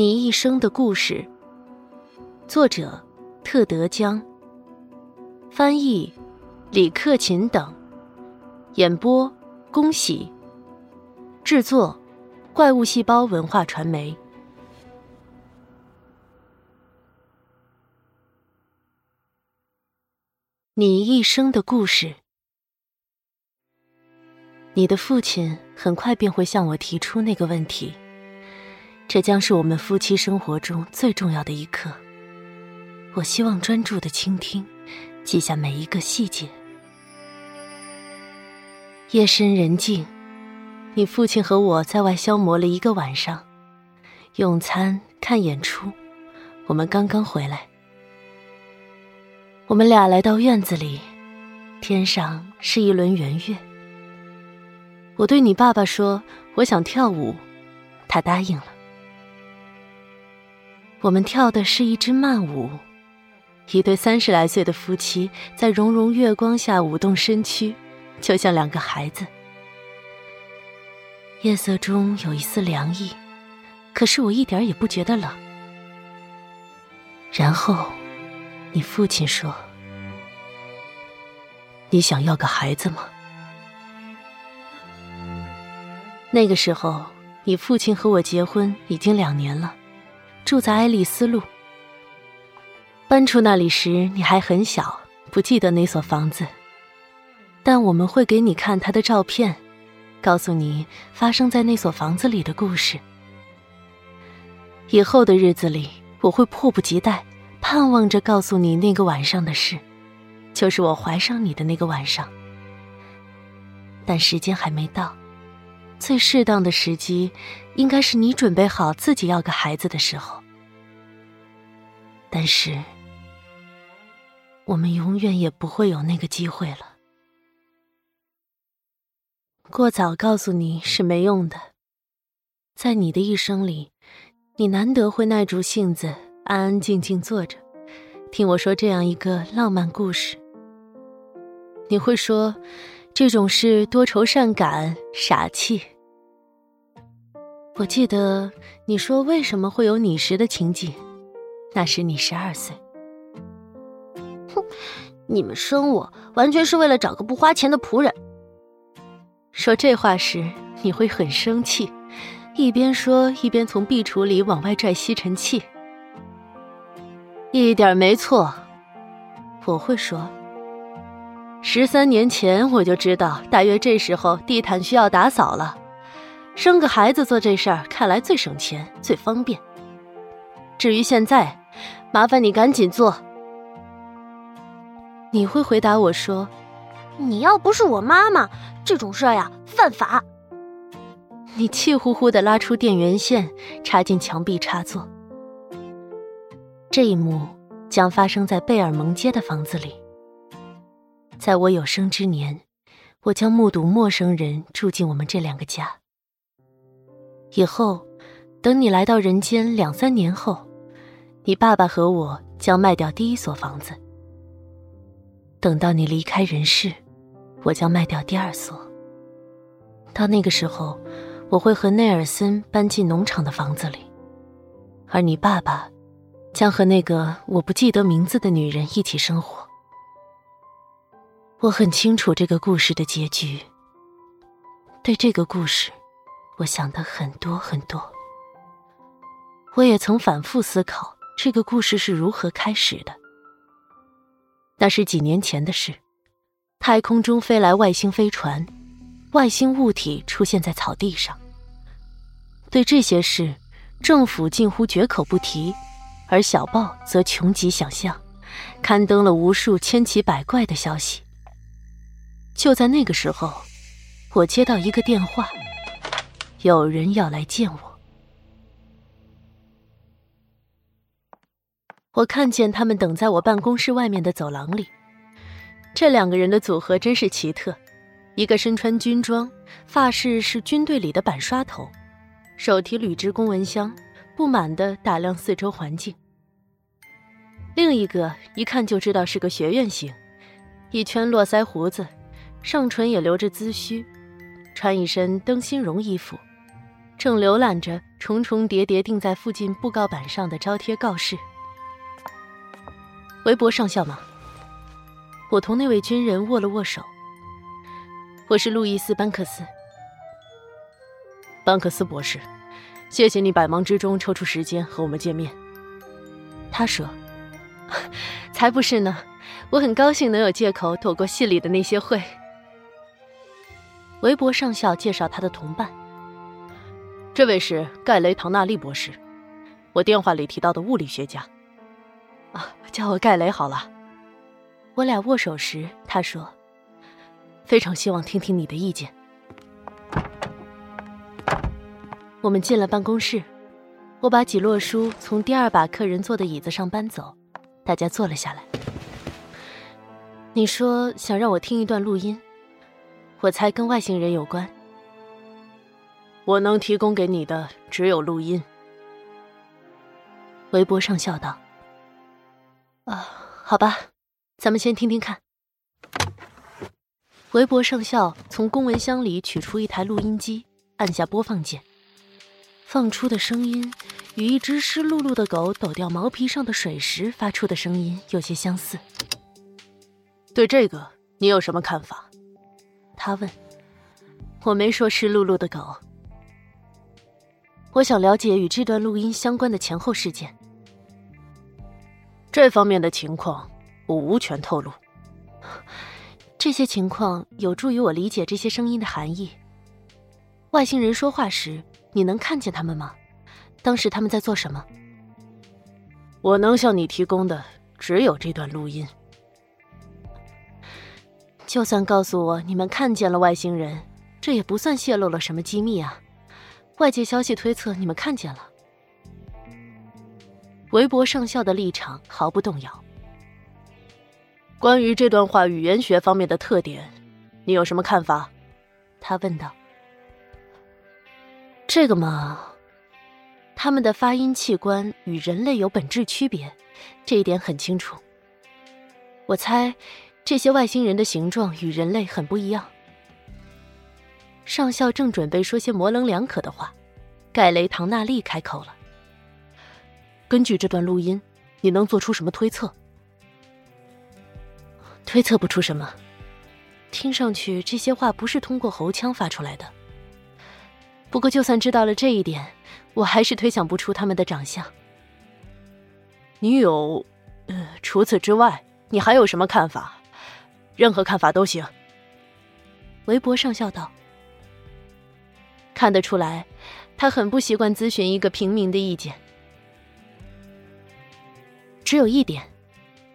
你一生的故事，作者特德·江，翻译李克勤等，演播恭喜，制作怪物细胞文化传媒。你一生的故事，你的父亲很快便会向我提出那个问题。这将是我们夫妻生活中最重要的一刻。我希望专注的倾听，记下每一个细节。夜深人静，你父亲和我在外消磨了一个晚上，用餐、看演出。我们刚刚回来，我们俩来到院子里，天上是一轮圆月。我对你爸爸说：“我想跳舞。”他答应了。我们跳的是一支慢舞，一对三十来岁的夫妻在融融月光下舞动身躯，就像两个孩子。夜色中有一丝凉意，可是我一点也不觉得冷。然后，你父亲说：“你想要个孩子吗？”那个时候，你父亲和我结婚已经两年了。住在爱丽丝路。搬出那里时，你还很小，不记得那所房子。但我们会给你看他的照片，告诉你发生在那所房子里的故事。以后的日子里，我会迫不及待，盼望着告诉你那个晚上的事，就是我怀上你的那个晚上。但时间还没到。最适当的时机，应该是你准备好自己要个孩子的时候。但是，我们永远也不会有那个机会了。过早告诉你是没用的。在你的一生里，你难得会耐住性子，安安静静坐着，听我说这样一个浪漫故事。你会说。这种事多愁善感、傻气。我记得你说为什么会有你时的情景，那时你十二岁。哼，你们生我完全是为了找个不花钱的仆人。说这话时你会很生气，一边说一边从壁橱里往外拽吸尘器。一点没错，我会说。十三年前我就知道，大约这时候地毯需要打扫了。生个孩子做这事儿，看来最省钱、最方便。至于现在，麻烦你赶紧做。你会回答我说：“你要不是我妈妈，这种事儿呀，犯法。”你气呼呼的拉出电源线，插进墙壁插座。这一幕将发生在贝尔蒙街的房子里。在我有生之年，我将目睹陌生人住进我们这两个家。以后，等你来到人间两三年后，你爸爸和我将卖掉第一所房子。等到你离开人世，我将卖掉第二所。到那个时候，我会和内尔森搬进农场的房子里，而你爸爸将和那个我不记得名字的女人一起生活。我很清楚这个故事的结局。对这个故事，我想的很多很多。我也曾反复思考这个故事是如何开始的。那是几年前的事，太空中飞来外星飞船，外星物体出现在草地上。对这些事，政府近乎绝口不提，而小报则穷极想象，刊登了无数千奇百怪的消息。就在那个时候，我接到一个电话，有人要来见我。我看见他们等在我办公室外面的走廊里。这两个人的组合真是奇特：一个身穿军装，发饰是军队里的板刷头，手提铝制公文箱，不满的打量四周环境；另一个一看就知道是个学院型，一圈络腮胡子。上唇也留着髭须，穿一身灯芯绒衣服，正浏览着重重叠叠钉在附近布告板上的招贴告示。韦伯上校吗？我同那位军人握了握手。我是路易斯·班克斯。班克斯博士，谢谢你百忙之中抽出时间和我们见面。他说：“ 才不是呢，我很高兴能有借口躲过戏里的那些会。”韦伯上校介绍他的同伴：“这位是盖雷·唐纳利博士，我电话里提到的物理学家。啊，叫我盖雷好了。”我俩握手时，他说：“非常希望听听你的意见。”我们进了办公室，我把几摞书从第二把客人坐的椅子上搬走，大家坐了下来。你说想让我听一段录音，我猜跟外星人有关。我能提供给你的只有录音。韦伯上校道：“啊，好吧。”咱们先听听看。韦伯上校从公文箱里取出一台录音机，按下播放键，放出的声音与一只湿漉漉的狗抖掉毛皮上的水时发出的声音有些相似。对这个你有什么看法？他问。我没说湿漉漉的狗。我想了解与这段录音相关的前后事件。这方面的情况。我无权透露。这些情况有助于我理解这些声音的含义。外星人说话时，你能看见他们吗？当时他们在做什么？我能向你提供的只有这段录音。就算告诉我你们看见了外星人，这也不算泄露了什么机密啊。外界消息推测你们看见了。韦伯上校的立场毫不动摇。关于这段话语言学方面的特点，你有什么看法？他问道。这个嘛，他们的发音器官与人类有本质区别，这一点很清楚。我猜，这些外星人的形状与人类很不一样。上校正准备说些模棱两可的话，盖雷·唐纳利开口了：“根据这段录音，你能做出什么推测？”推测不出什么，听上去这些话不是通过喉腔发出来的。不过，就算知道了这一点，我还是推想不出他们的长相。你有，呃，除此之外，你还有什么看法？任何看法都行。韦伯上校道。看得出来，他很不习惯咨询一个平民的意见。只有一点。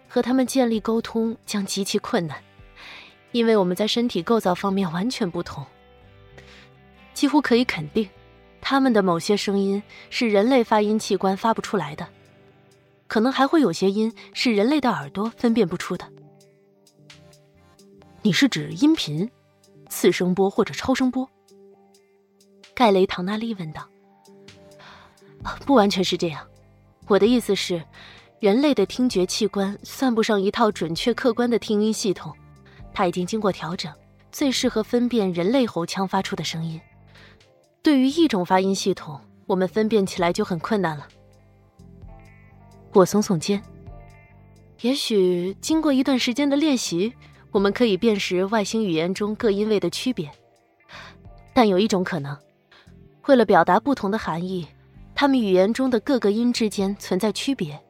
和他们建立沟通将极其困难，因为我们在身体构造方面完全不同。几乎可以肯定，他们的某些声音是人类发音器官发不出来的，可能还会有些音是人类的耳朵分辨不出的。你是指音频、次声波或者超声波？盖雷·唐纳利问道。不完全是这样，我的意思是。人类的听觉器官算不上一套准确客观的听音系统，它已经经过调整，最适合分辨人类喉腔发出的声音。对于一种发音系统，我们分辨起来就很困难了。我耸耸肩，也许经过一段时间的练习，我们可以辨识外星语言中各音位的区别。但有一种可能，为了表达不同的含义，它们语言中的各个音之间存在区别。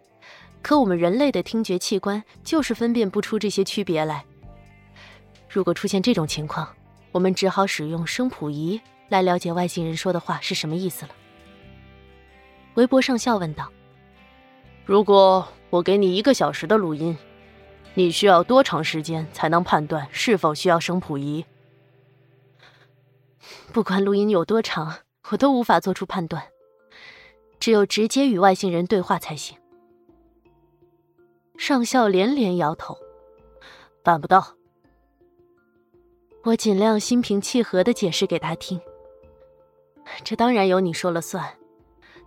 可我们人类的听觉器官就是分辨不出这些区别来。如果出现这种情况，我们只好使用声谱仪来了解外星人说的话是什么意思了。韦伯上校问道：“如果我给你一个小时的录音，你需要多长时间才能判断是否需要声谱仪？”不管录音有多长，我都无法做出判断。只有直接与外星人对话才行。上校连连摇头，办不到。我尽量心平气和的解释给他听。这当然由你说了算，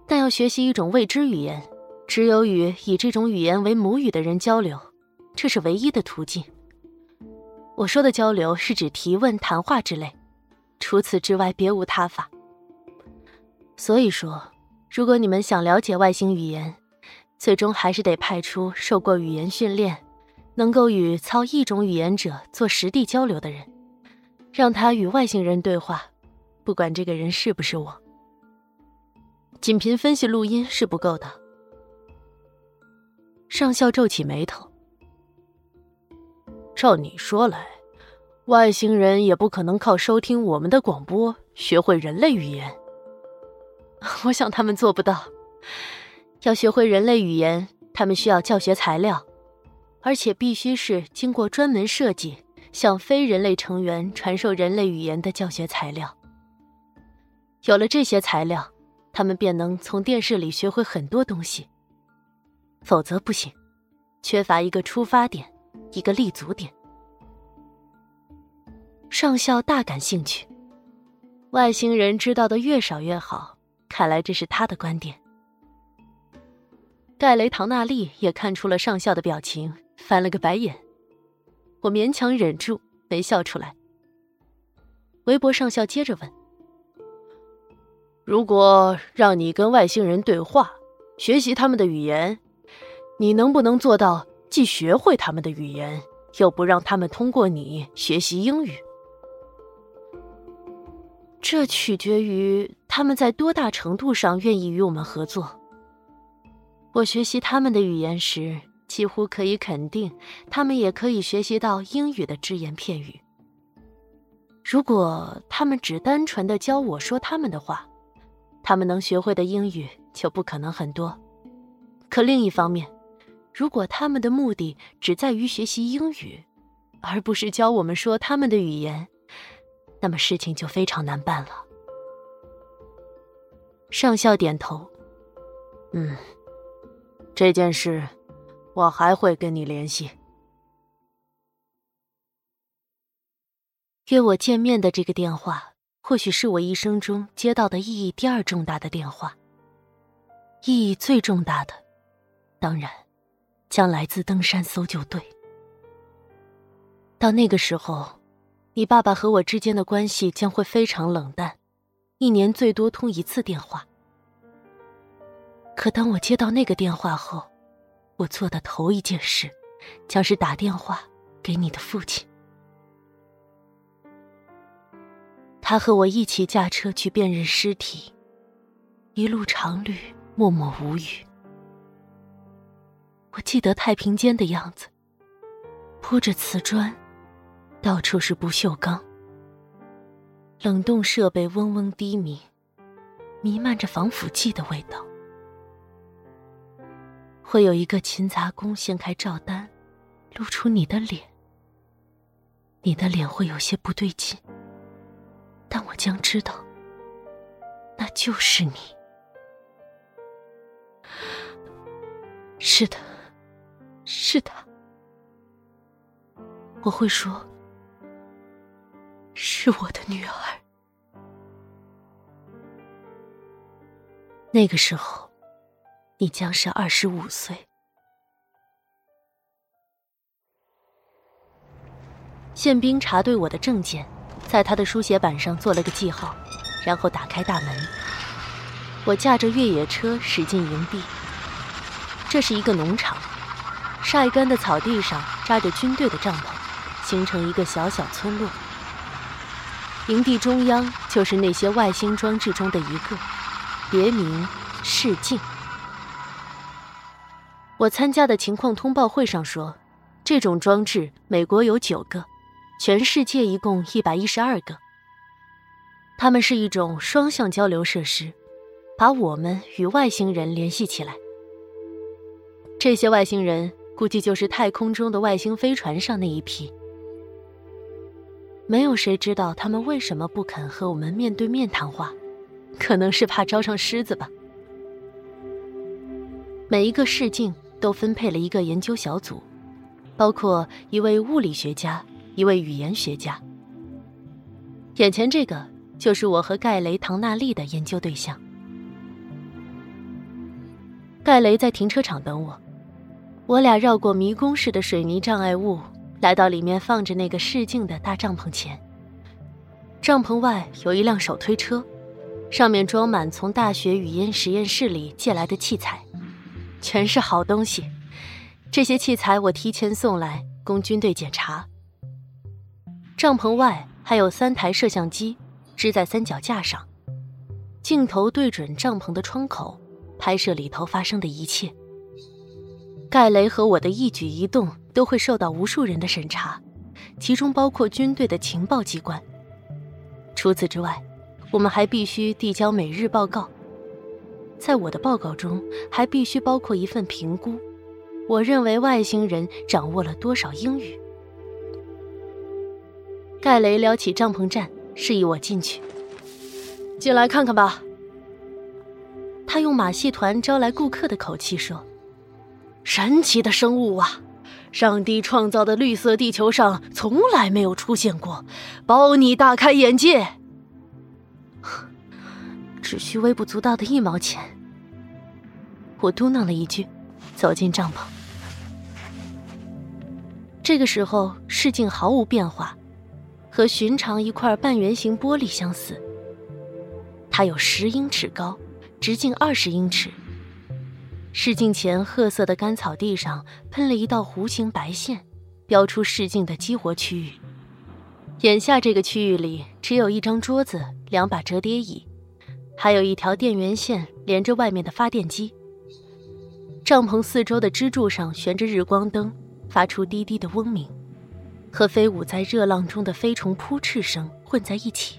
但要学习一种未知语言，只有与以这种语言为母语的人交流，这是唯一的途径。我说的交流是指提问、谈话之类，除此之外别无他法。所以说，如果你们想了解外星语言，最终还是得派出受过语言训练、能够与操一种语言者做实地交流的人，让他与外星人对话，不管这个人是不是我。仅凭分析录音是不够的。上校皱起眉头。照你说来，外星人也不可能靠收听我们的广播学会人类语言。我想他们做不到。要学会人类语言，他们需要教学材料，而且必须是经过专门设计，向非人类成员传授人类语言的教学材料。有了这些材料，他们便能从电视里学会很多东西。否则不行，缺乏一个出发点，一个立足点。上校大感兴趣，外星人知道的越少越好。看来这是他的观点。盖雷唐纳利也看出了上校的表情，翻了个白眼。我勉强忍住没笑出来。韦伯上校接着问：“如果让你跟外星人对话，学习他们的语言，你能不能做到既学会他们的语言，又不让他们通过你学习英语？”这取决于他们在多大程度上愿意与我们合作。我学习他们的语言时，几乎可以肯定，他们也可以学习到英语的只言片语。如果他们只单纯的教我说他们的话，他们能学会的英语就不可能很多。可另一方面，如果他们的目的只在于学习英语，而不是教我们说他们的语言，那么事情就非常难办了。上校点头，嗯。这件事，我还会跟你联系。约我见面的这个电话，或许是我一生中接到的意义第二重大的电话。意义最重大的，当然，将来自登山搜救队。到那个时候，你爸爸和我之间的关系将会非常冷淡，一年最多通一次电话。可当我接到那个电话后，我做的头一件事，将是打电话给你的父亲。他和我一起驾车去辨认尸体，一路长旅，默默无语。我记得太平间的样子，铺着瓷砖，到处是不锈钢，冷冻设备嗡嗡低鸣，弥漫着防腐剂的味道。会有一个勤杂工掀开照单，露出你的脸。你的脸会有些不对劲，但我将知道，那就是你。是的，是他。我会说，是我的女儿。那个时候。你将是二十五岁。宪兵查对我的证件，在他的书写板上做了个记号，然后打开大门。我驾着越野车驶进营地。这是一个农场，晒干的草地上扎着军队的帐篷，形成一个小小村落。营地中央就是那些外星装置中的一个，别名视镜。我参加的情况通报会上说，这种装置美国有九个，全世界一共一百一十二个。它们是一种双向交流设施，把我们与外星人联系起来。这些外星人估计就是太空中的外星飞船上那一批。没有谁知道他们为什么不肯和我们面对面谈话，可能是怕招上狮子吧。每一个试镜。都分配了一个研究小组，包括一位物理学家、一位语言学家。眼前这个就是我和盖雷·唐纳利的研究对象。盖雷在停车场等我，我俩绕过迷宫似的水泥障碍物，来到里面放着那个试镜的大帐篷前。帐篷外有一辆手推车，上面装满从大学语音实验室里借来的器材，全是好东西。这些器材我提前送来供军队检查。帐篷外还有三台摄像机支在三脚架上，镜头对准帐篷的窗口，拍摄里头发生的一切。盖雷和我的一举一动都会受到无数人的审查，其中包括军队的情报机关。除此之外，我们还必须递交每日报告，在我的报告中还必须包括一份评估。我认为外星人掌握了多少英语？盖雷撩起帐篷站，示意我进去。进来看看吧。他用马戏团招来顾客的口气说：“神奇的生物啊！上帝创造的绿色地球上从来没有出现过，包你大开眼界。只需微不足道的一毛钱。”我嘟囔了一句，走进帐篷。这个时候，视镜毫无变化，和寻常一块半圆形玻璃相似。它有十英尺高，直径二十英尺。视镜前褐色的干草地上喷了一道弧形白线，标出视镜的激活区域。眼下这个区域里只有一张桌子、两把折叠椅，还有一条电源线连着外面的发电机。帐篷四周的支柱上悬着日光灯。发出低低的嗡鸣，和飞舞在热浪中的飞虫扑翅声混在一起。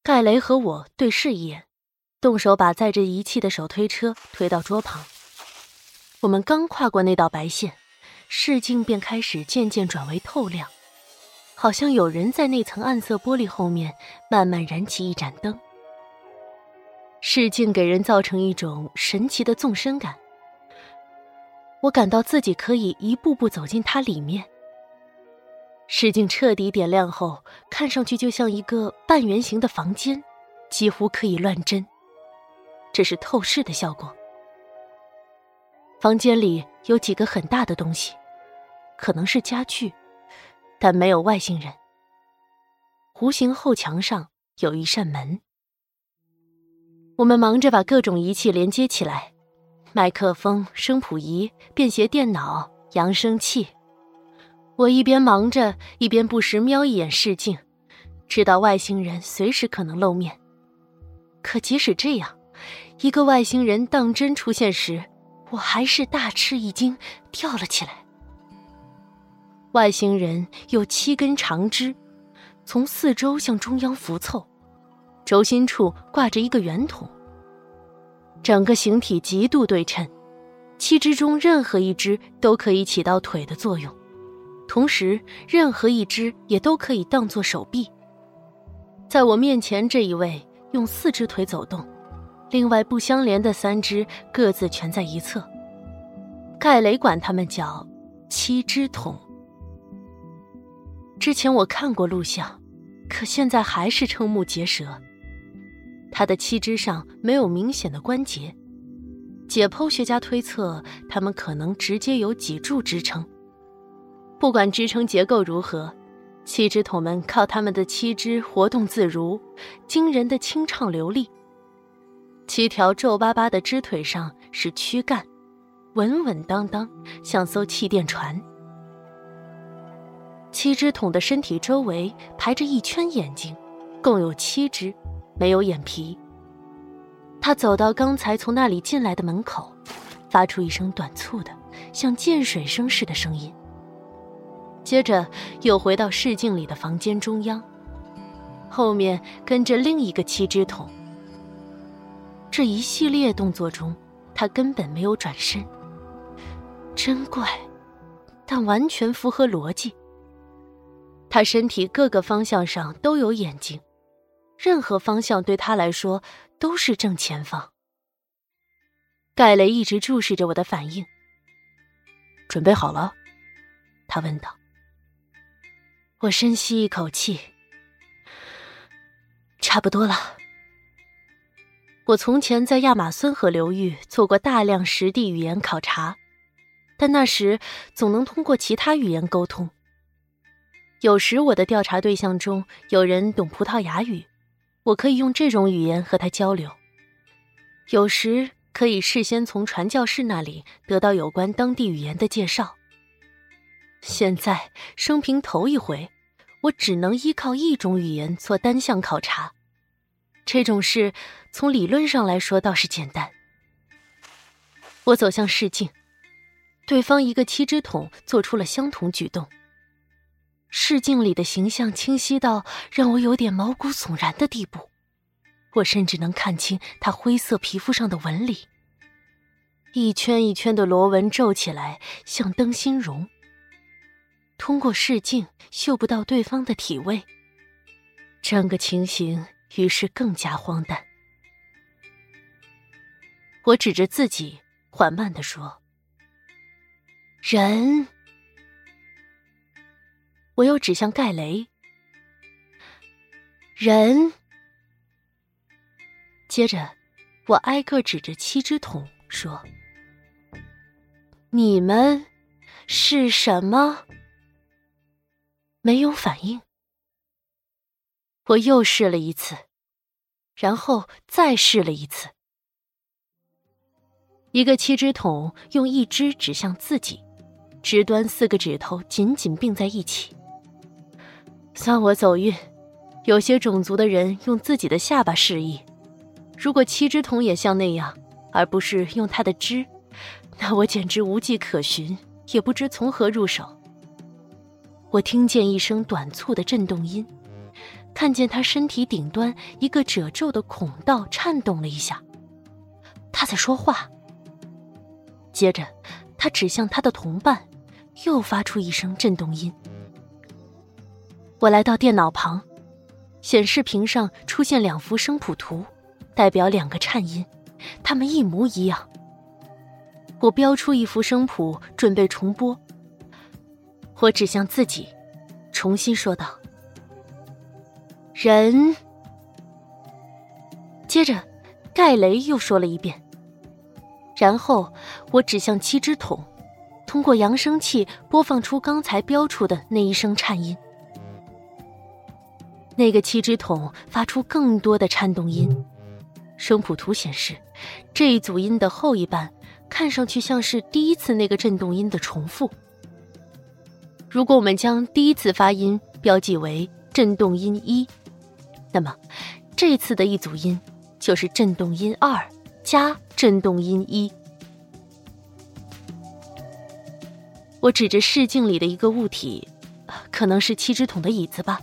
盖雷和我对视一眼，动手把载着仪器的手推车推到桌旁。我们刚跨过那道白线，视镜便开始渐渐转为透亮，好像有人在那层暗色玻璃后面慢慢燃起一盏灯。视镜给人造成一种神奇的纵深感。我感到自己可以一步步走进它里面。视镜彻底点亮后，看上去就像一个半圆形的房间，几乎可以乱真。这是透视的效果。房间里有几个很大的东西，可能是家具，但没有外星人。弧形后墙上有一扇门。我们忙着把各种仪器连接起来。麦克风、声谱仪、便携电脑、扬声器。我一边忙着，一边不时瞄一眼视镜，知道外星人随时可能露面。可即使这样，一个外星人当真出现时，我还是大吃一惊，跳了起来。外星人有七根长枝，从四周向中央浮凑，轴心处挂着一个圆筒。整个形体极度对称，七只中任何一只都可以起到腿的作用，同时任何一只也都可以当做手臂。在我面前这一位用四只腿走动，另外不相连的三只各自蜷在一侧。盖雷管他们叫七只桶。之前我看过录像，可现在还是瞠目结舌。它的七肢上没有明显的关节，解剖学家推测，它们可能直接由脊柱支撑。不管支撑结构如何，七只桶们靠它们的七肢活动自如，惊人的清畅流利。七条皱巴巴的肢腿上是躯干，稳稳当当，像艘气垫船。七只桶的身体周围排着一圈眼睛，共有七只。没有眼皮。他走到刚才从那里进来的门口，发出一声短促的、像溅水声似的声音。接着又回到视镜里的房间中央，后面跟着另一个七只桶。这一系列动作中，他根本没有转身。真怪，但完全符合逻辑。他身体各个方向上都有眼睛。任何方向对他来说都是正前方。盖雷一直注视着我的反应。准备好了？他问道。我深吸一口气，差不多了。我从前在亚马孙河流域做过大量实地语言考察，但那时总能通过其他语言沟通。有时我的调查对象中有人懂葡萄牙语。我可以用这种语言和他交流。有时可以事先从传教士那里得到有关当地语言的介绍。现在生平头一回，我只能依靠一种语言做单向考察。这种事从理论上来说倒是简单。我走向试镜，对方一个七只桶做出了相同举动。视镜里的形象清晰到让我有点毛骨悚然的地步，我甚至能看清他灰色皮肤上的纹理，一圈一圈的螺纹皱起来，像灯芯绒。通过视镜嗅不到对方的体味，整个情形于是更加荒诞。我指着自己，缓慢的说：“人。”我又指向盖雷，人。接着，我挨个指着七只桶说：“你们是什么？”没有反应。我又试了一次，然后再试了一次。一个七只桶用一只指向自己，直端四个指头紧紧并在一起。算我走运，有些种族的人用自己的下巴示意。如果七只桶也像那样，而不是用它的枝，那我简直无迹可寻，也不知从何入手。我听见一声短促的震动音，看见他身体顶端一个褶皱的孔道颤动了一下。他在说话。接着，他指向他的同伴，又发出一声震动音。我来到电脑旁，显示屏上出现两幅声谱图，代表两个颤音，它们一模一样。我标出一幅声谱，准备重播。我指向自己，重新说道：“人。”接着，盖雷又说了一遍。然后我指向七只桶，通过扬声器播放出刚才标出的那一声颤音。那个七只桶发出更多的颤动音，声谱图显示，这一组音的后一半看上去像是第一次那个震动音的重复。如果我们将第一次发音标记为震动音一，那么这次的一组音就是震动音二加震动音一。我指着试镜里的一个物体，可能是七只桶的椅子吧。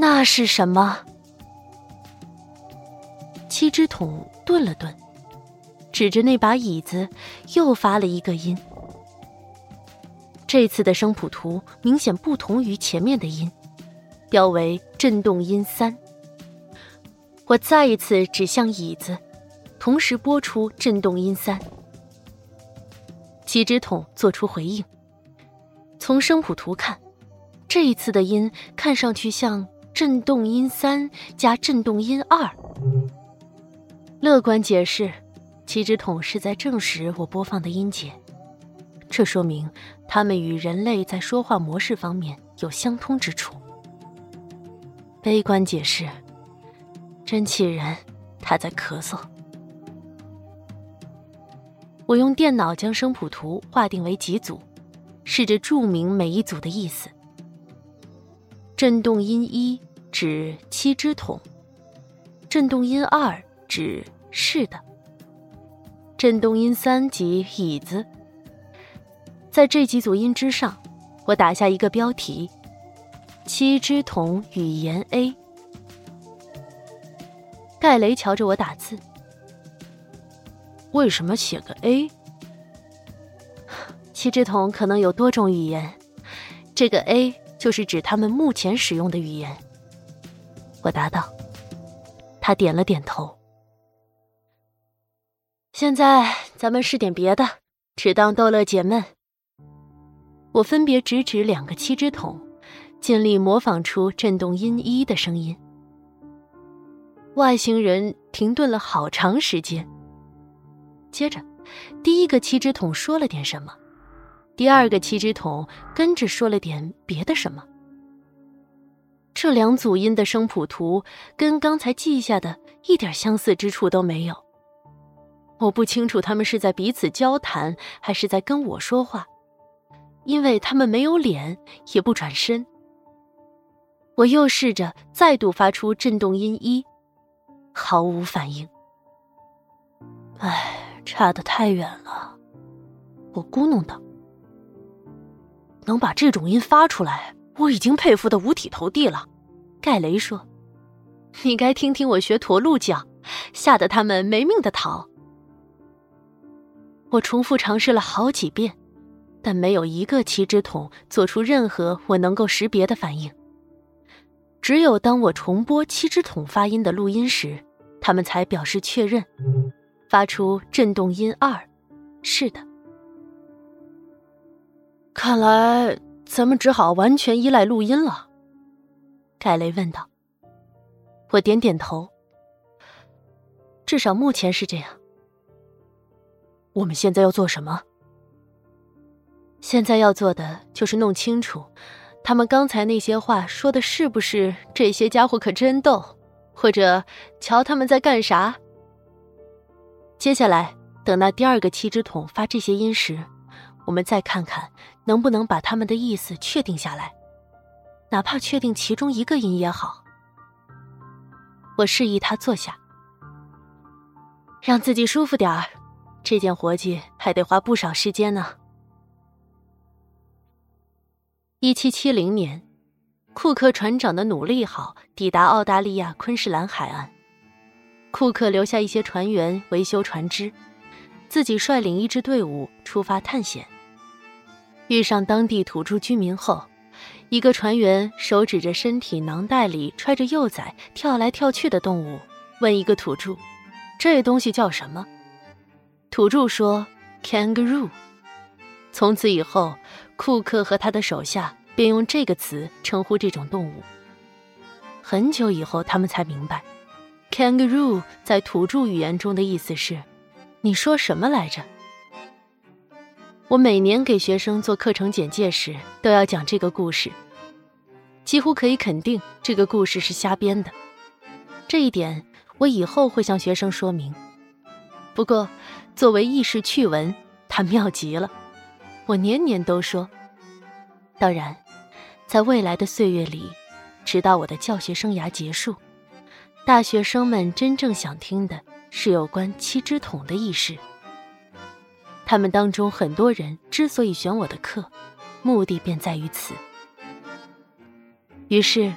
那是什么？七只桶顿了顿，指着那把椅子，又发了一个音。这次的声谱图明显不同于前面的音，标为震动音三。我再一次指向椅子，同时播出震动音三。七只桶做出回应。从声谱图看，这一次的音看上去像。振动音三加振动音二，乐观解释，七只桶是在证实我播放的音节，这说明它们与人类在说话模式方面有相通之处。悲观解释，真气人，他在咳嗽。我用电脑将声谱图划定为几组，试着注明每一组的意思。振动音一。指七只桶，振动音二指是的，振动音三即椅子。在这几组音之上，我打下一个标题：七只桶语言 A。盖雷瞧着我打字，为什么写个 A？七只桶可能有多种语言，这个 A 就是指他们目前使用的语言。我答道，他点了点头。现在咱们试点别的，只当逗乐解闷。我分别指指两个七只桶，尽力模仿出震动音一的声音。外星人停顿了好长时间。接着，第一个七只桶说了点什么，第二个七只桶跟着说了点别的什么。这两组音的声谱图跟刚才记下的一点相似之处都没有。我不清楚他们是在彼此交谈，还是在跟我说话，因为他们没有脸，也不转身。我又试着再度发出震动音一，毫无反应。唉，差得太远了，我咕哝道。能把这种音发出来。我已经佩服的五体投地了，盖雷说：“你该听听我学驼鹿叫，吓得他们没命的逃。”我重复尝试了好几遍，但没有一个七只桶做出任何我能够识别的反应。只有当我重播七只桶发音的录音时，他们才表示确认，发出震动音二。是的，看来。咱们只好完全依赖录音了。”盖雷问道。我点点头。至少目前是这样。我们现在要做什么？现在要做的就是弄清楚，他们刚才那些话说的是不是“这些家伙可真逗”，或者“瞧他们在干啥”。接下来，等那第二个七只桶发这些音时。我们再看看能不能把他们的意思确定下来，哪怕确定其中一个音也好。我示意他坐下，让自己舒服点儿。这件活计还得花不少时间呢。一七七零年，库克船长的努力号抵达澳大利亚昆士兰海岸，库克留下一些船员维修船只，自己率领一支队伍出发探险。遇上当地土著居民后，一个船员手指着身体囊袋里揣着幼崽跳来跳去的动物，问一个土著：“这东西叫什么？”土著说：“kangaroo。”从此以后，库克和他的手下便用这个词称呼这种动物。很久以后，他们才明白，“kangaroo” 在土著语言中的意思是：“你说什么来着？”我每年给学生做课程简介时，都要讲这个故事。几乎可以肯定，这个故事是瞎编的。这一点我以后会向学生说明。不过，作为轶事趣闻，它妙极了，我年年都说。当然，在未来的岁月里，直到我的教学生涯结束，大学生们真正想听的是有关七只桶的轶事。他们当中很多人之所以选我的课，目的便在于此。于是，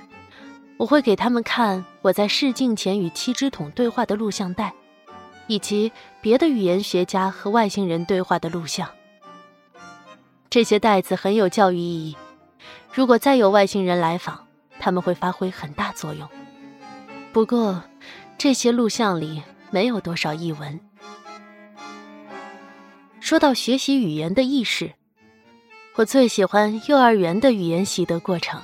我会给他们看我在试镜前与七只桶对话的录像带，以及别的语言学家和外星人对话的录像。这些袋子很有教育意义，如果再有外星人来访，他们会发挥很大作用。不过，这些录像里没有多少译文。说到学习语言的意识，我最喜欢幼儿园的语言习得过程。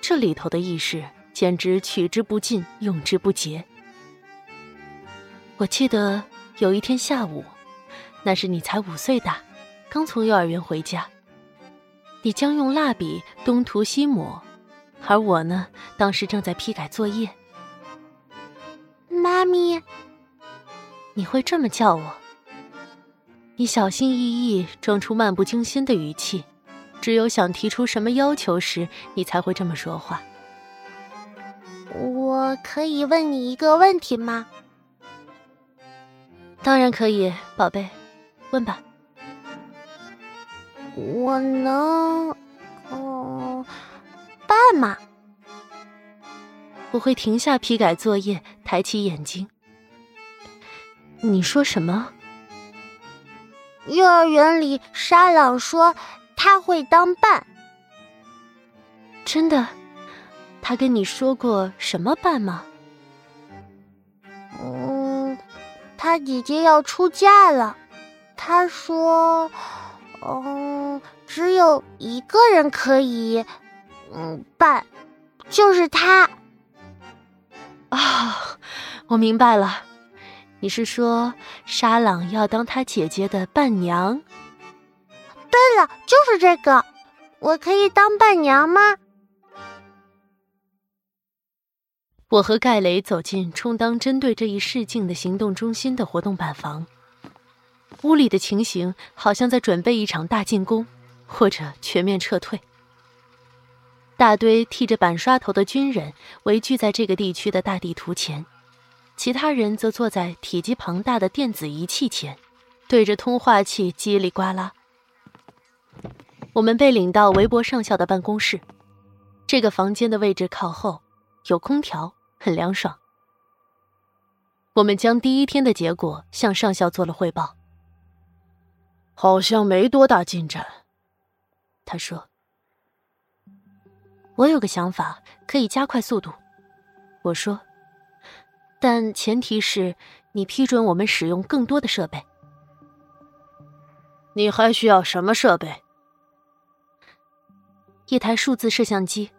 这里头的意识简直取之不尽，用之不竭。我记得有一天下午，那是你才五岁大，刚从幼儿园回家，你将用蜡笔东涂西抹，而我呢，当时正在批改作业。妈咪，你会这么叫我？你小心翼翼，装出漫不经心的语气，只有想提出什么要求时，你才会这么说话。我可以问你一个问题吗？当然可以，宝贝，问吧。我能，哦，办吗？我会停下批改作业，抬起眼睛。你说什么？幼儿园里，沙朗说他会当伴。真的？他跟你说过什么伴吗？嗯，他姐姐要出嫁了。他说，嗯，只有一个人可以，嗯，伴，就是他。啊，我明白了。你是说沙朗要当他姐姐的伴娘？对了，就是这个。我可以当伴娘吗？我和盖雷走进充当针对这一事件的行动中心的活动板房。屋里的情形好像在准备一场大进攻，或者全面撤退。大堆剃着板刷头的军人围聚在这个地区的大地图前，其他人则坐在体积庞大的电子仪器前，对着通话器叽里呱啦。我们被领到韦伯上校的办公室，这个房间的位置靠后，有空调。很凉爽。我们将第一天的结果向上校做了汇报。好像没多大进展，他说。我有个想法，可以加快速度。我说，但前提是你批准我们使用更多的设备。你还需要什么设备？一台数字摄像机，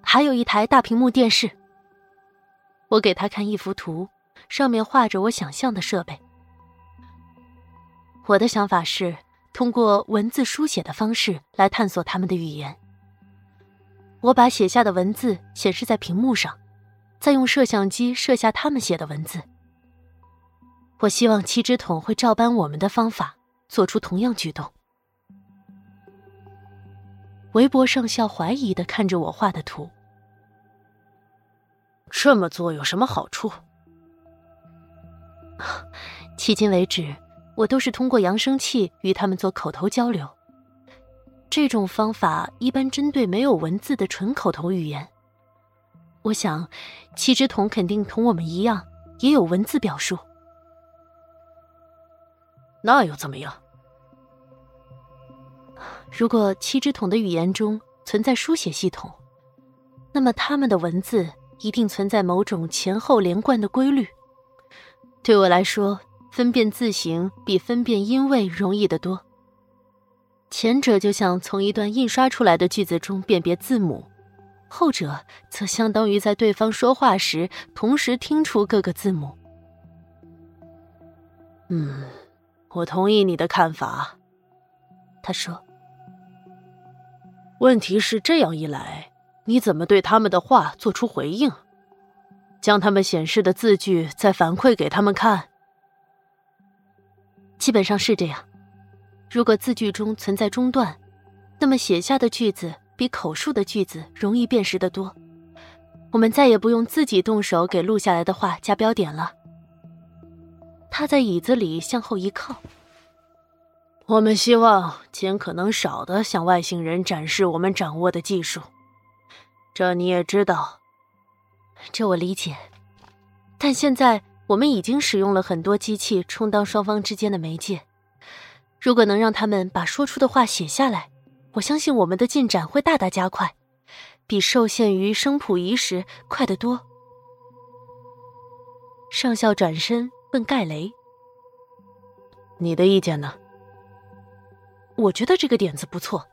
还有一台大屏幕电视。我给他看一幅图，上面画着我想象的设备。我的想法是通过文字书写的方式来探索他们的语言。我把写下的文字显示在屏幕上，再用摄像机摄下他们写的文字。我希望七只桶会照搬我们的方法，做出同样举动。韦伯上校怀疑的看着我画的图。这么做有什么好处？迄今为止，我都是通过扬声器与他们做口头交流。这种方法一般针对没有文字的纯口头语言。我想，七只桶肯定同我们一样，也有文字表述。那又怎么样？如果七只桶的语言中存在书写系统，那么他们的文字。一定存在某种前后连贯的规律。对我来说，分辨字形比分辨音位容易得多。前者就像从一段印刷出来的句子中辨别字母，后者则相当于在对方说话时同时听出各个字母。嗯，我同意你的看法。他说：“问题是这样一来。”你怎么对他们的话做出回应？将他们显示的字句再反馈给他们看。基本上是这样。如果字句中存在中断，那么写下的句子比口述的句子容易辨识的多。我们再也不用自己动手给录下来的话加标点了。他在椅子里向后一靠。我们希望尽可能少的向外星人展示我们掌握的技术。这你也知道，这我理解。但现在我们已经使用了很多机器充当双方之间的媒介。如果能让他们把说出的话写下来，我相信我们的进展会大大加快，比受限于声谱仪时快得多。上校转身问盖雷：“你的意见呢？”我觉得这个点子不错。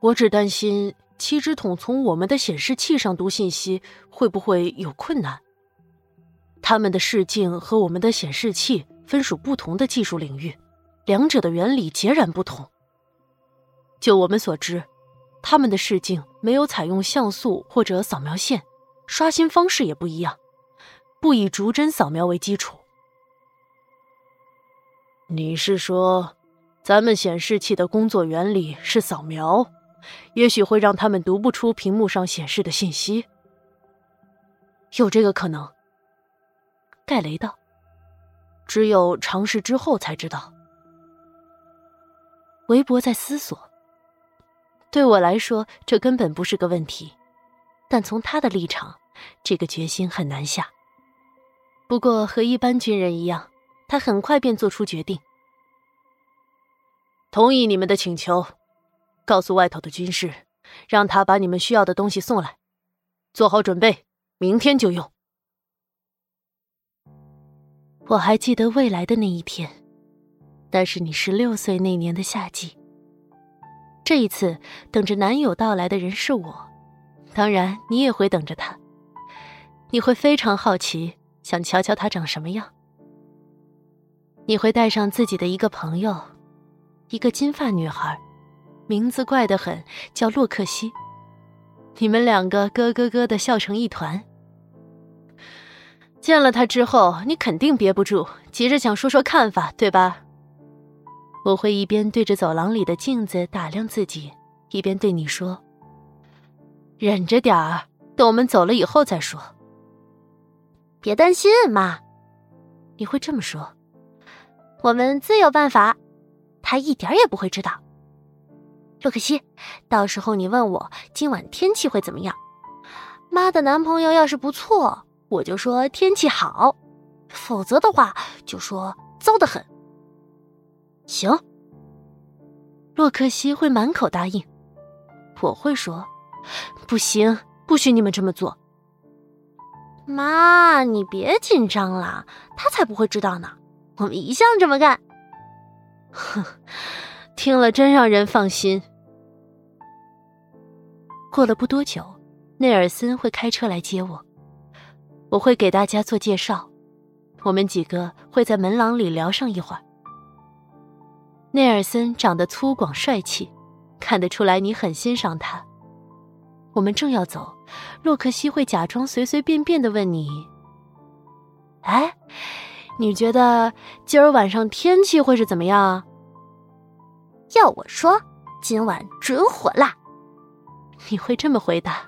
我只担心。七只桶从我们的显示器上读信息会不会有困难？他们的视镜和我们的显示器分属不同的技术领域，两者的原理截然不同。就我们所知，他们的视镜没有采用像素或者扫描线，刷新方式也不一样，不以逐帧扫描为基础。你是说，咱们显示器的工作原理是扫描？也许会让他们读不出屏幕上显示的信息，有这个可能。盖雷道：“只有尝试之后才知道。”韦伯在思索。对我来说，这根本不是个问题，但从他的立场，这个决心很难下。不过和一般军人一样，他很快便做出决定，同意你们的请求。告诉外头的军士，让他把你们需要的东西送来，做好准备，明天就用。我还记得未来的那一天，那是你十六岁那年的夏季。这一次，等着男友到来的人是我，当然你也会等着他。你会非常好奇，想瞧瞧他长什么样。你会带上自己的一个朋友，一个金发女孩。名字怪得很，叫洛克西。你们两个咯咯咯的笑成一团。见了他之后，你肯定憋不住，急着想说说看法，对吧？我会一边对着走廊里的镜子打量自己，一边对你说：“忍着点儿，等我们走了以后再说。”别担心，妈。你会这么说？我们自有办法，他一点也不会知道。洛克西，到时候你问我今晚天气会怎么样？妈的男朋友要是不错。我就说天气好，否则的话就说糟得很。行，洛克西会满口答应。我会说不行，不许你们这么做。妈，你别紧张了，他才不会知道呢。我们一向这么干。哼，听了真让人放心。过了不多久，内尔森会开车来接我。我会给大家做介绍，我们几个会在门廊里聊上一会儿。内尔森长得粗犷帅气，看得出来你很欣赏他。我们正要走，洛克西会假装随随便便的问你：“哎，你觉得今儿晚上天气会是怎么样？”要我说，今晚准火辣。你会这么回答。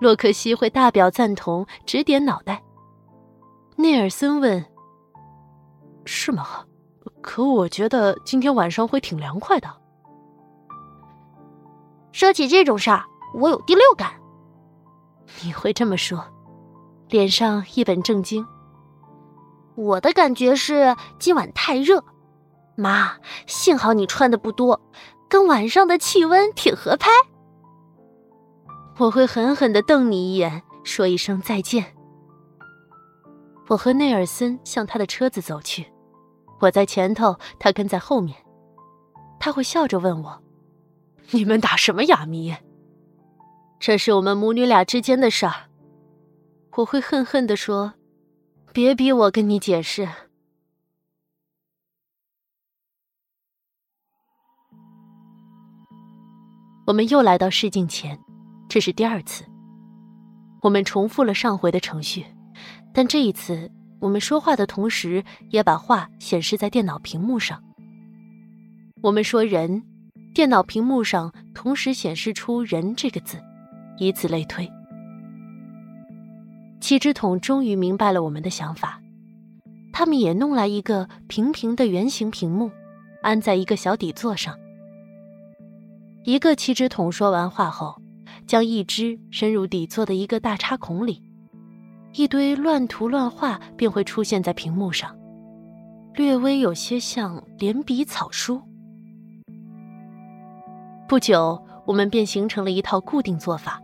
洛克西会大表赞同，指点脑袋。内尔森问：“是吗？可我觉得今天晚上会挺凉快的。”说起这种事儿，我有第六感。你会这么说，脸上一本正经。我的感觉是今晚太热，妈，幸好你穿的不多，跟晚上的气温挺合拍。我会狠狠的瞪你一眼，说一声再见。我和内尔森向他的车子走去，我在前头，他跟在后面。他会笑着问我：“你们打什么哑谜？”这是我们母女俩之间的事儿。我会恨恨的说：“别逼我跟你解释。” 我们又来到试镜前。这是第二次，我们重复了上回的程序，但这一次我们说话的同时也把话显示在电脑屏幕上。我们说“人”，电脑屏幕上同时显示出“人”这个字，以此类推。七只桶终于明白了我们的想法，他们也弄来一个平平的圆形屏幕，安在一个小底座上。一个七只桶说完话后。将一只伸入底座的一个大插孔里，一堆乱涂乱画便会出现在屏幕上，略微有些像连笔草书。不久，我们便形成了一套固定做法。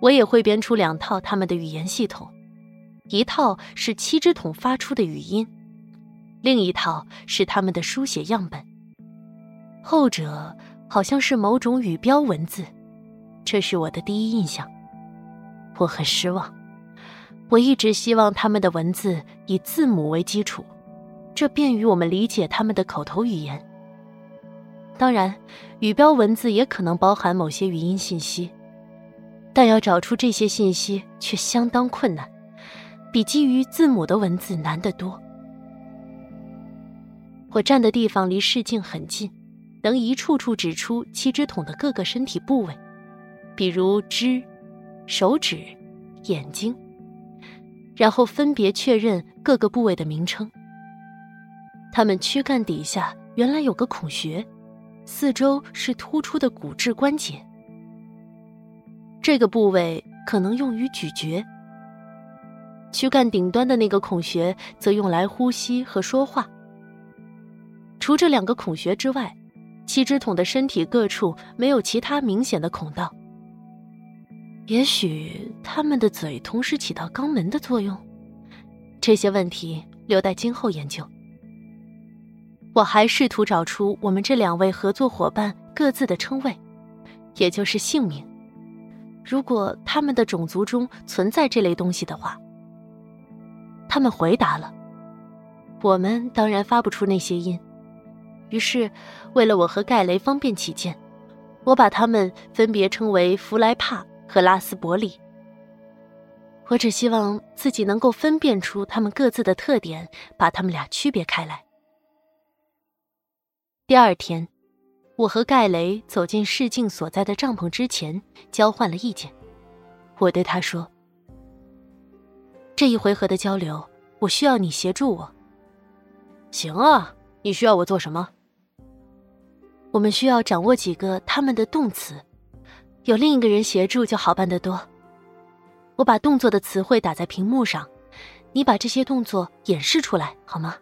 我也会编出两套他们的语言系统，一套是七只桶发出的语音，另一套是他们的书写样本。后者好像是某种语标文字。这是我的第一印象，我很失望。我一直希望他们的文字以字母为基础，这便于我们理解他们的口头语言。当然，语标文字也可能包含某些语音信息，但要找出这些信息却相当困难，比基于字母的文字难得多。我站的地方离视镜很近，能一处处指出七只桶的各个身体部位。比如肢、手指、眼睛，然后分别确认各个部位的名称。他们躯干底下原来有个孔穴，四周是突出的骨质关节。这个部位可能用于咀嚼。躯干顶端的那个孔穴则用来呼吸和说话。除这两个孔穴之外，七只桶的身体各处没有其他明显的孔道。也许他们的嘴同时起到肛门的作用，这些问题留待今后研究。我还试图找出我们这两位合作伙伴各自的称谓，也就是姓名。如果他们的种族中存在这类东西的话，他们回答了。我们当然发不出那些音，于是为了我和盖雷方便起见，我把他们分别称为弗莱帕。和拉斯伯里，我只希望自己能够分辨出他们各自的特点，把他们俩区别开来。第二天，我和盖雷走进试镜所在的帐篷之前，交换了意见。我对他说：“这一回合的交流，我需要你协助我。”“行啊，你需要我做什么？”“我们需要掌握几个他们的动词，有另一个人协助就好办得多。”我把动作的词汇打在屏幕上，你把这些动作演示出来好吗？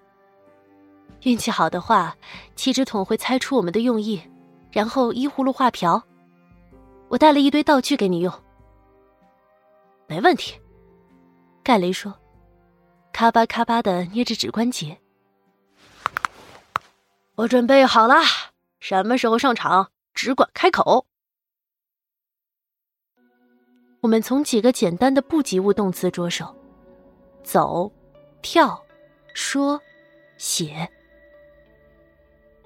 运气好的话，七只桶会猜出我们的用意，然后依葫芦画瓢。我带了一堆道具给你用，没问题。盖雷说：“咔吧咔吧的捏着指关节。”我准备好了，什么时候上场只管开口。我们从几个简单的不及物动词着手：走、跳、说、写。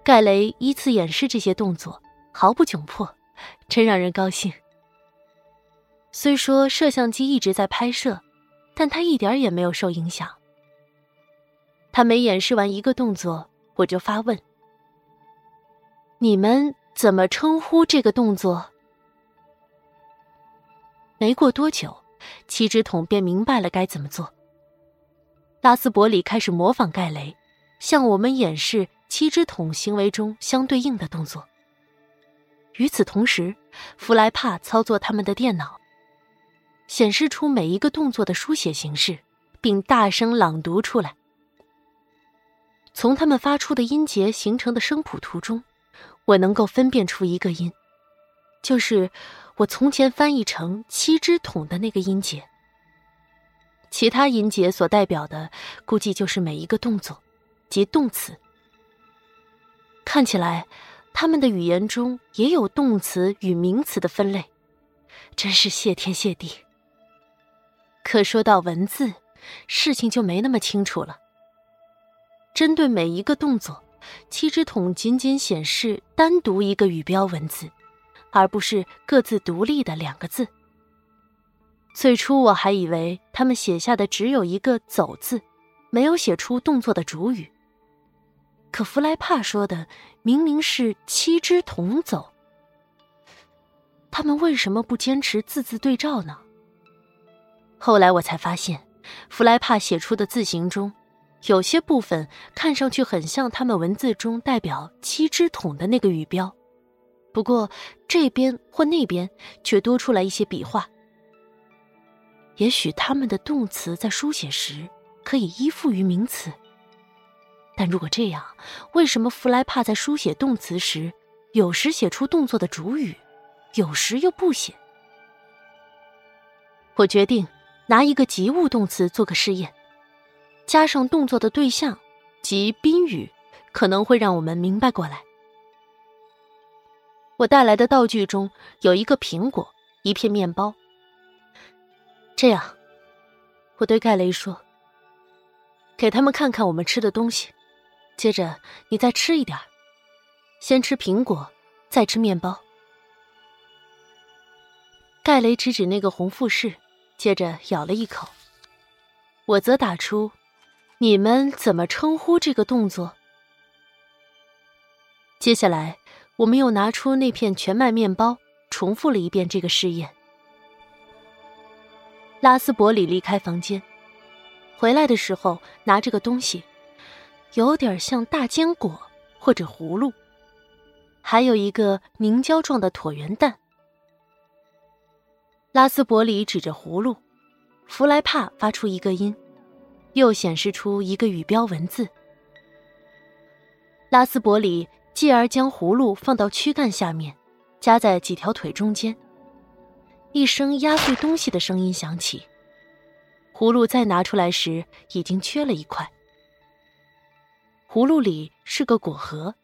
盖雷依次演示这些动作，毫不窘迫，真让人高兴。虽说摄像机一直在拍摄，但他一点也没有受影响。他每演示完一个动作，我就发问：“你们怎么称呼这个动作？”没过多久，七只桶便明白了该怎么做。拉斯伯里开始模仿盖雷，向我们演示七只桶行为中相对应的动作。与此同时，弗莱帕操作他们的电脑，显示出每一个动作的书写形式，并大声朗读出来。从他们发出的音节形成的声谱图中，我能够分辨出一个音，就是。我从前翻译成七只桶的那个音节，其他音节所代表的估计就是每一个动作及动词。看起来，他们的语言中也有动词与名词的分类，真是谢天谢地。可说到文字，事情就没那么清楚了。针对每一个动作，七只桶仅仅显示单独一个语标文字。而不是各自独立的两个字。最初我还以为他们写下的只有一个“走”字，没有写出动作的主语。可弗莱帕说的明明是“七只桶走”，他们为什么不坚持字字对照呢？后来我才发现，弗莱帕写出的字形中，有些部分看上去很像他们文字中代表“七只桶”的那个语标。不过，这边或那边却多出来一些笔画。也许他们的动词在书写时可以依附于名词，但如果这样，为什么弗莱帕在书写动词时，有时写出动作的主语，有时又不写？我决定拿一个及物动词做个试验，加上动作的对象及宾语，可能会让我们明白过来。我带来的道具中有一个苹果，一片面包。这样，我对盖雷说：“给他们看看我们吃的东西，接着你再吃一点先吃苹果，再吃面包。”盖雷指指那个红富士，接着咬了一口。我则打出：“你们怎么称呼这个动作？”接下来。我们又拿出那片全麦面包，重复了一遍这个试验。拉斯伯里离开房间，回来的时候拿着个东西，有点像大坚果或者葫芦，还有一个凝胶状的椭圆蛋。拉斯伯里指着葫芦，弗莱帕发出一个音，又显示出一个语标文字。拉斯伯里。继而将葫芦放到躯干下面，夹在几条腿中间。一声压碎东西的声音响起，葫芦再拿出来时已经缺了一块。葫芦里是个果核，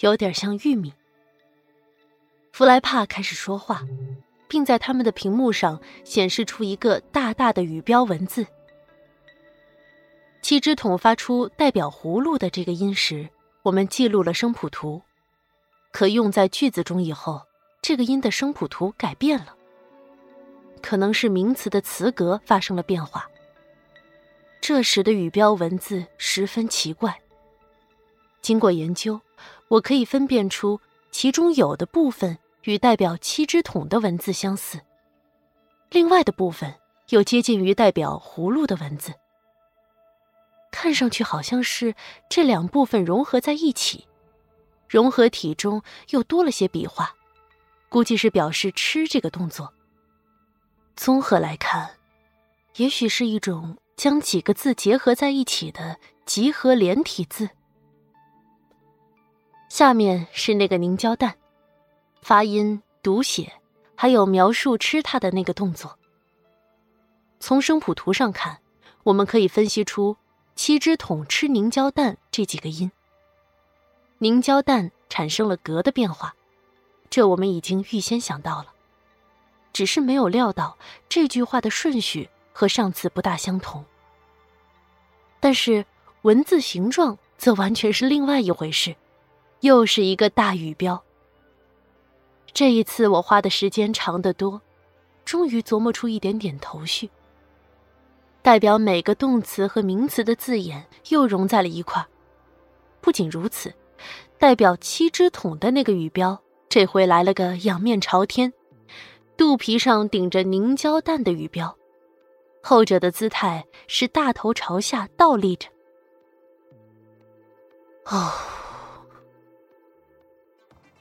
有点像玉米。弗莱帕开始说话，并在他们的屏幕上显示出一个大大的语标文字。七只桶发出代表葫芦的这个音时。我们记录了声谱图，可用在句子中以后，这个音的声谱图改变了。可能是名词的词格发生了变化。这时的语标文字十分奇怪。经过研究，我可以分辨出其中有的部分与代表七只桶的文字相似，另外的部分又接近于代表葫芦的文字。看上去好像是这两部分融合在一起，融合体中又多了些笔画，估计是表示吃这个动作。综合来看，也许是一种将几个字结合在一起的集合连体字。下面是那个凝胶蛋，发音、读写，还有描述吃它的那个动作。从声谱图上看，我们可以分析出“七只桶吃凝胶蛋”这几个音。凝胶蛋产生了格的变化，这我们已经预先想到了。只是没有料到这句话的顺序和上次不大相同，但是文字形状则完全是另外一回事，又是一个大语标。这一次我花的时间长得多，终于琢磨出一点点头绪。代表每个动词和名词的字眼又融在了一块不仅如此，代表七只桶的那个语标这回来了个仰面朝天。肚皮上顶着凝胶蛋的语标，后者的姿态是大头朝下倒立着。哦，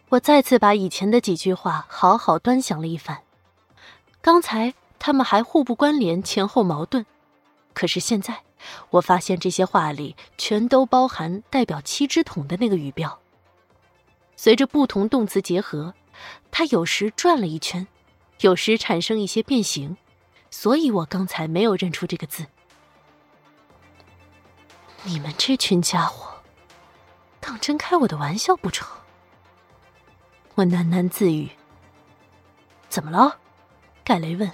我再次把以前的几句话好好端详了一番。刚才他们还互不关联，前后矛盾，可是现在我发现这些话里全都包含代表七只桶的那个语标。随着不同动词结合，它有时转了一圈。有时产生一些变形，所以我刚才没有认出这个字。你们这群家伙，当真开我的玩笑不成？我喃喃自语。怎么了？盖雷问。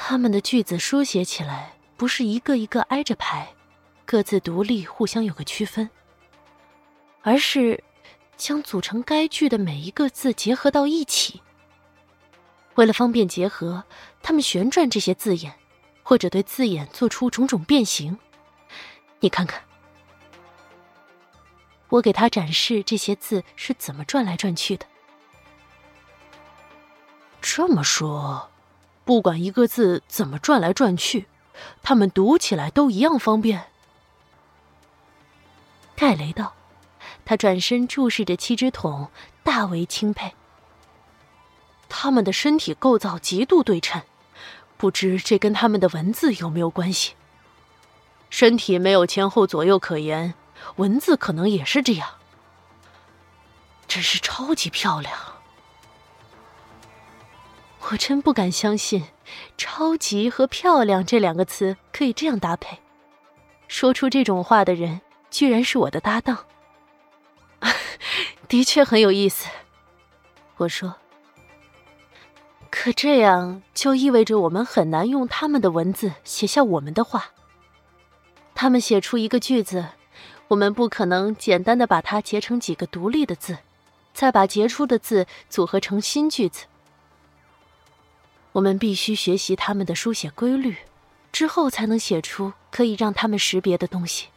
他们的句子书写起来不是一个一个挨着排，各自独立，互相有个区分，而是将组成该句的每一个字结合到一起。为了方便结合，他们旋转这些字眼，或者对字眼做出种种变形。你看看，我给他展示这些字是怎么转来转去的。这么说，不管一个字怎么转来转去，他们读起来都一样方便。盖雷道，他转身注视着七只桶，大为钦佩。他们的身体构造极度对称，不知这跟他们的文字有没有关系？身体没有前后左右可言，文字可能也是这样。真是超级漂亮！我真不敢相信，“超级”和“漂亮”这两个词可以这样搭配。说出这种话的人，居然是我的搭档。的确很有意思，我说。可这样就意味着我们很难用他们的文字写下我们的话。他们写出一个句子，我们不可能简单的把它结成几个独立的字，再把结出的字组合成新句子。我们必须学习他们的书写规律，之后才能写出可以让他们识别的东西。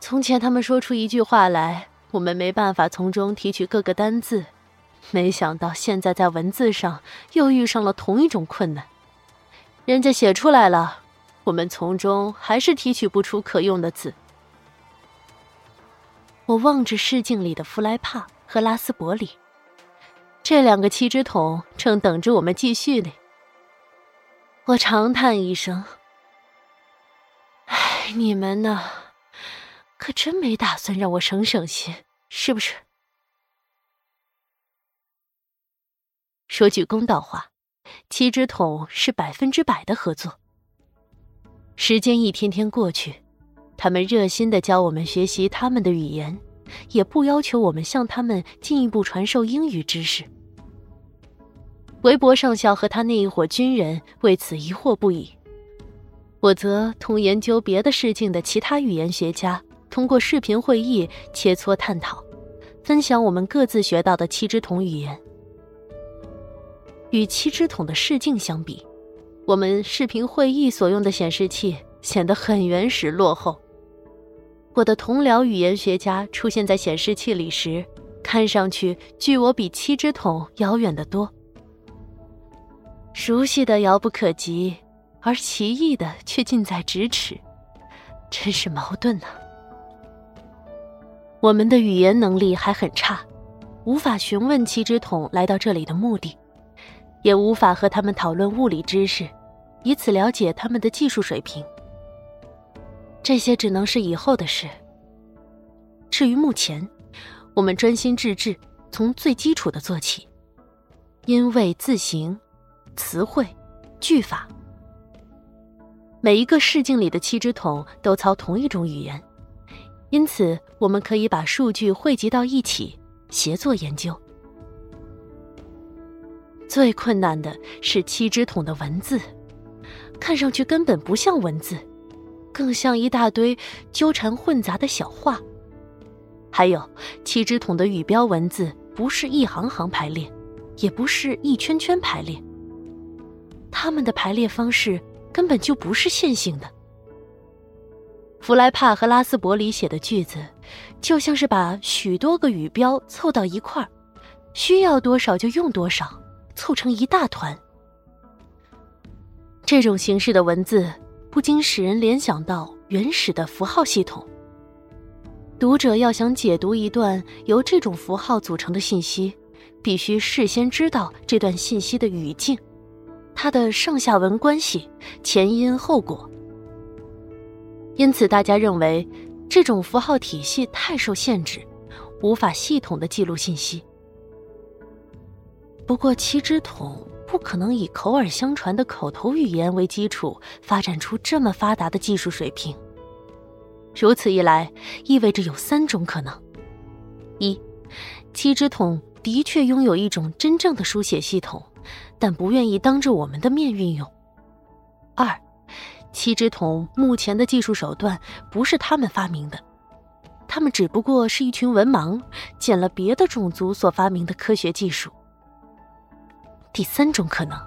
从前他们说出一句话来，我们没办法从中提取各个单字。没想到现在在文字上又遇上了同一种困难，人家写出来了，我们从中还是提取不出可用的字。我望着试镜里的弗莱帕和拉斯伯里，这两个七只桶正等着我们继续呢。我长叹一声：“哎，你们呢？可真没打算让我省省心，是不是？”说句公道话，七只桶是百分之百的合作。时间一天天过去，他们热心的教我们学习他们的语言，也不要求我们向他们进一步传授英语知识。韦伯上校和他那一伙军人为此疑惑不已，我则同研究别的事境的其他语言学家通过视频会议切磋探讨，分享我们各自学到的七只桶语言。与七只桶的视镜相比，我们视频会议所用的显示器显得很原始落后。我的同僚语言学家出现在显示器里时，看上去距我比七只桶遥远得多。熟悉的遥不可及，而奇异的却近在咫尺，真是矛盾呐。我们的语言能力还很差，无法询问七只桶来到这里的目的，也无法和他们讨论物理知识，以此了解他们的技术水平。这些只能是以后的事。至于目前，我们专心致志，从最基础的做起，因为、字形、词汇、句法。每一个试镜里的七只桶都操同一种语言，因此我们可以把数据汇集到一起，协作研究。最困难的是七只桶的文字，看上去根本不像文字。更像一大堆纠缠混杂的小话。还有七只桶的语标文字，不是一行行排列，也不是一圈圈排列。它们的排列方式根本就不是线性的。弗莱帕和拉斯伯里写的句子，就像是把许多个语标凑到一块儿，需要多少就用多少，凑成一大团。这种形式的文字。不禁使人联想到原始的符号系统。读者要想解读一段由这种符号组成的信息，必须事先知道这段信息的语境、它的上下文关系、前因后果。因此，大家认为这种符号体系太受限制，无法系统的记录信息。不过，七只桶。不可能以口耳相传的口头语言为基础发展出这么发达的技术水平。如此一来，意味着有三种可能：一，七只桶的确拥有一种真正的书写系统，但不愿意当着我们的面运用；二，七只桶目前的技术手段不是他们发明的，他们只不过是一群文盲捡了别的种族所发明的科学技术。第三种可能，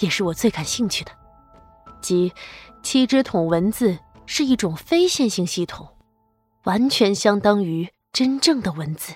也是我最感兴趣的，即七只桶文字是一种非线性系统，完全相当于真正的文字。